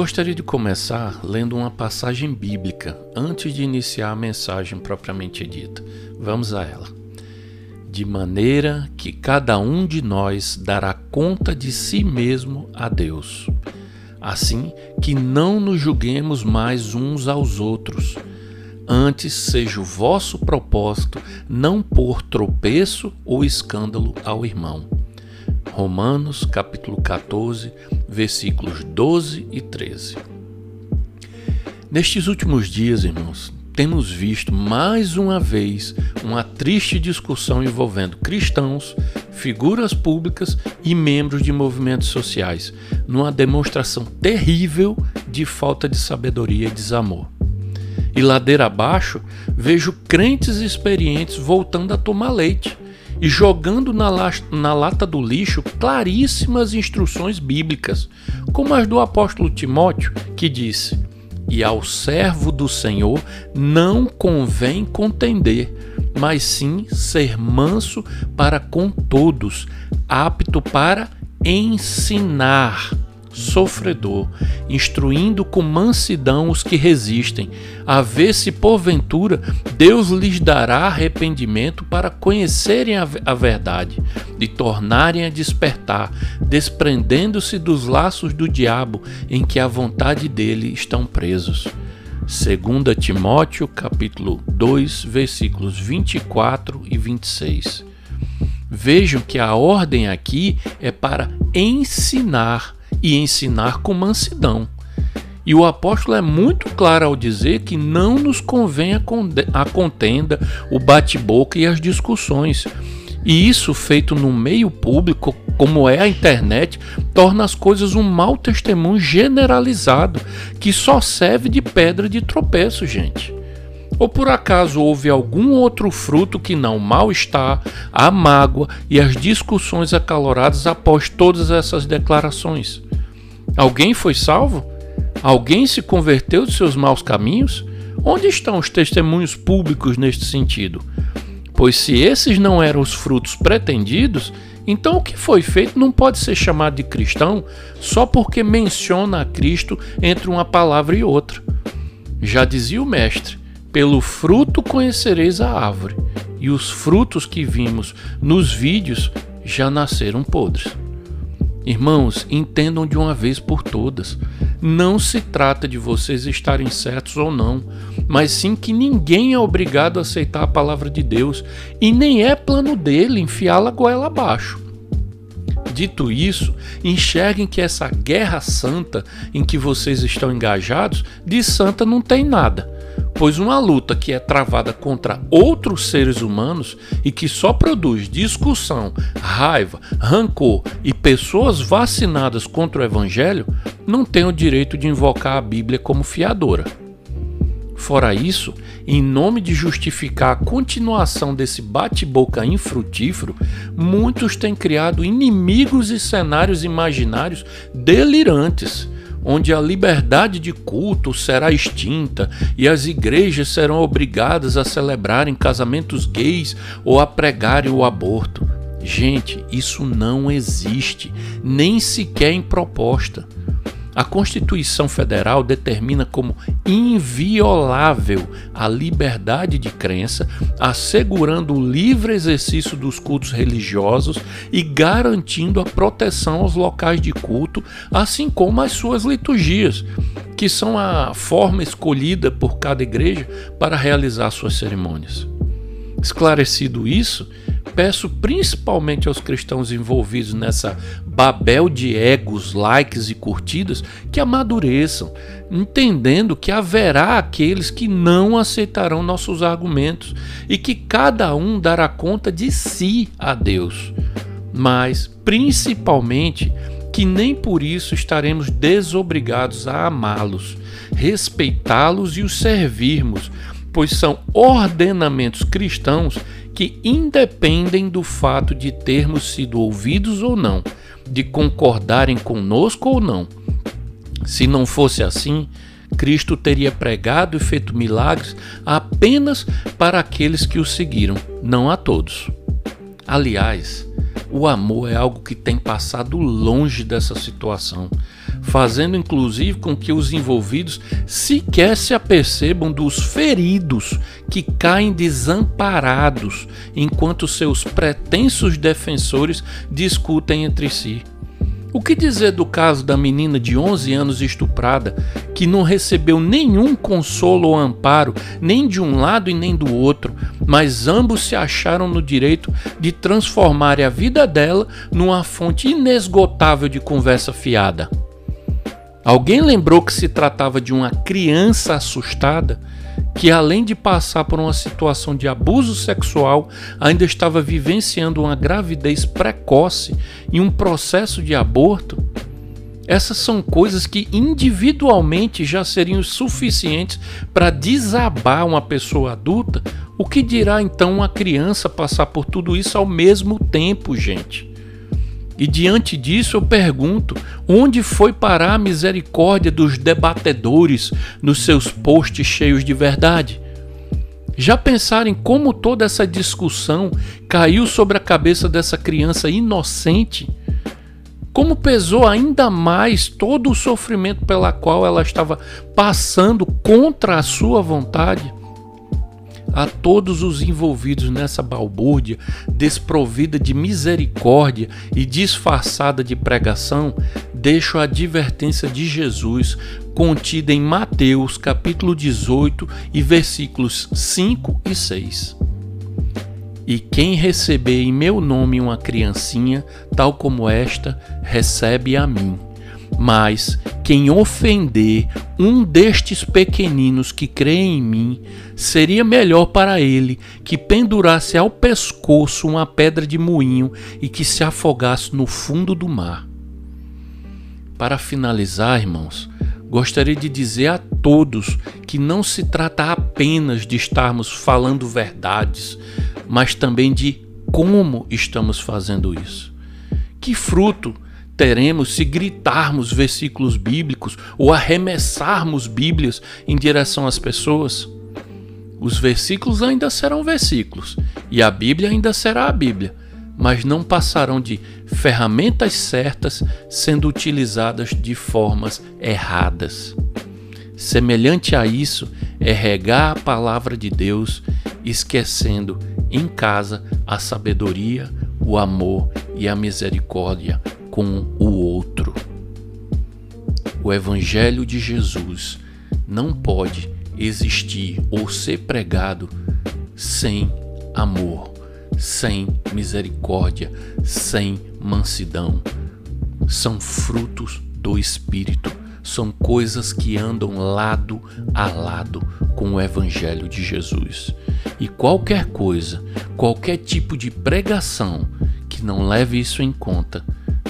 gostaria de começar lendo uma passagem bíblica antes de iniciar a mensagem propriamente dita. Vamos a ela. De maneira que cada um de nós dará conta de si mesmo a Deus. Assim que não nos julguemos mais uns aos outros. Antes seja o vosso propósito não pôr tropeço ou escândalo ao irmão. Romanos capítulo 14, versículos 12 e 13. Nestes últimos dias, irmãos, temos visto mais uma vez uma triste discussão envolvendo cristãos, figuras públicas e membros de movimentos sociais, numa demonstração terrível de falta de sabedoria e desamor. E ladeira abaixo, vejo crentes experientes voltando a tomar leite e jogando na, na, lata do lixo claríssimas instruções bíblicas, como as do apóstolo Timóteo, que disse: E ao servo do Senhor não convém contender, mas sim ser manso para com todos, apto para ensinar sofredor, instruindo com mansidão os que resistem, a ver se porventura Deus lhes dará arrependimento para conhecerem a, a verdade, de tornarem a despertar, desprendendo-se dos laços do diabo em que a vontade dele estão presos. 2 Timóteo capítulo 2, versículos 24 e 26. Vejam que a ordem aqui é para ensinar e ensinar com mansidão. E o apóstolo é muito claro ao dizer que não nos convém a contenda, o bate-boca e as discussões. E isso feito no meio público, como é a internet, torna as coisas um mau testemunho generalizado, que só serve de pedra de tropeço, gente. Ou por acaso houve algum outro fruto que não mal-estar, a mágoa e as discussões acaloradas após todas essas declarações? Alguém foi salvo? Alguém se converteu de seus maus caminhos? Onde estão os testemunhos públicos neste sentido? Pois se esses não eram os frutos pretendidos, então o que foi feito não pode ser chamado de cristão só porque menciona a Cristo entre uma palavra e outra. Já dizia o mestre: pelo fruto conhecereis a árvore, e os frutos que vimos nos vídeos já nasceram podres. Irmãos, entendam de uma vez por todas. Não se trata de vocês estarem certos ou não, mas sim que ninguém é obrigado a aceitar a palavra de Deus e nem é plano dele enfiá-la goela abaixo. Dito isso, enxerguem que essa guerra santa em que vocês estão engajados, de santa não tem nada pois uma luta que é travada contra outros seres humanos e que só produz discussão, raiva, rancor e pessoas vacinadas contra o evangelho não tem o direito de invocar a Bíblia como fiadora. Fora isso, em nome de justificar a continuação desse bate-boca infrutífero, muitos têm criado inimigos e cenários imaginários delirantes onde a liberdade de culto será extinta e as igrejas serão obrigadas a celebrarem casamentos gays ou a pregarem o aborto. Gente, isso não existe, nem sequer em proposta. A Constituição Federal determina como inviolável a liberdade de crença, assegurando o livre exercício dos cultos religiosos e garantindo a proteção aos locais de culto, assim como as suas liturgias, que são a forma escolhida por cada igreja para realizar suas cerimônias. Esclarecido isso, peço principalmente aos cristãos envolvidos nessa babel de egos, likes e curtidas que amadureçam, entendendo que haverá aqueles que não aceitarão nossos argumentos e que cada um dará conta de si a Deus. Mas, principalmente, que nem por isso estaremos desobrigados a amá-los, respeitá-los e os servirmos, pois são ordenamentos cristãos que independem do fato de termos sido ouvidos ou não, de concordarem conosco ou não. Se não fosse assim, Cristo teria pregado e feito milagres apenas para aqueles que o seguiram, não a todos. Aliás, o amor é algo que tem passado longe dessa situação, fazendo inclusive com que os envolvidos sequer se apercebam dos feridos que caem desamparados enquanto seus pretensos defensores discutem entre si. O que dizer do caso da menina de 11 anos estuprada, que não recebeu nenhum consolo ou amparo, nem de um lado e nem do outro, mas ambos se acharam no direito de transformar a vida dela numa fonte inesgotável de conversa fiada? Alguém lembrou que se tratava de uma criança assustada que, além de passar por uma situação de abuso sexual, ainda estava vivenciando uma gravidez precoce e um processo de aborto? Essas são coisas que individualmente já seriam suficientes para desabar uma pessoa adulta. O que dirá então uma criança passar por tudo isso ao mesmo tempo, gente? E diante disso eu pergunto: onde foi parar a misericórdia dos debatedores nos seus posts cheios de verdade? Já pensaram em como toda essa discussão caiu sobre a cabeça dessa criança inocente? Como pesou ainda mais todo o sofrimento pela qual ela estava passando contra a sua vontade? A todos os envolvidos nessa balbúrdia, desprovida de misericórdia e disfarçada de pregação, deixo a advertência de Jesus contida em Mateus capítulo 18 e versículos 5 e 6. E quem receber em meu nome uma criancinha, tal como esta, recebe a mim. Mas quem ofender um destes pequeninos que creem em mim, seria melhor para ele que pendurasse ao pescoço uma pedra de moinho e que se afogasse no fundo do mar. Para finalizar, irmãos, gostaria de dizer a todos que não se trata apenas de estarmos falando verdades, mas também de como estamos fazendo isso. Que fruto teremos se gritarmos versículos bíblicos ou arremessarmos Bíblias em direção às pessoas? Os versículos ainda serão versículos e a Bíblia ainda será a Bíblia, mas não passarão de ferramentas certas sendo utilizadas de formas erradas. Semelhante a isso é regar a palavra de Deus, esquecendo em casa a sabedoria, o amor e a misericórdia com o outro. O Evangelho de Jesus não pode existir ou ser pregado sem amor, sem misericórdia, sem mansidão. São frutos do Espírito, são coisas que andam lado a lado com o Evangelho de Jesus. E qualquer coisa, qualquer tipo de pregação que não leve isso em conta,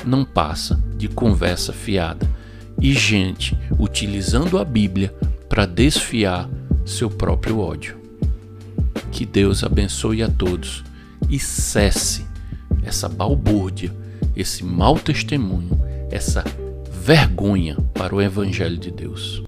não passa de conversa fiada e gente utilizando a Bíblia para desfiar seu próprio ódio. Que Deus abençoe a todos e cesse essa balbúrdia, esse mau testemunho, essa vergonha para o Evangelho de Deus.